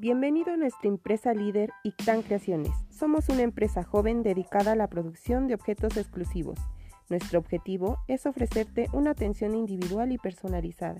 Bienvenido a nuestra empresa líder Ictan Creaciones. Somos una empresa joven dedicada a la producción de objetos exclusivos. Nuestro objetivo es ofrecerte una atención individual y personalizada.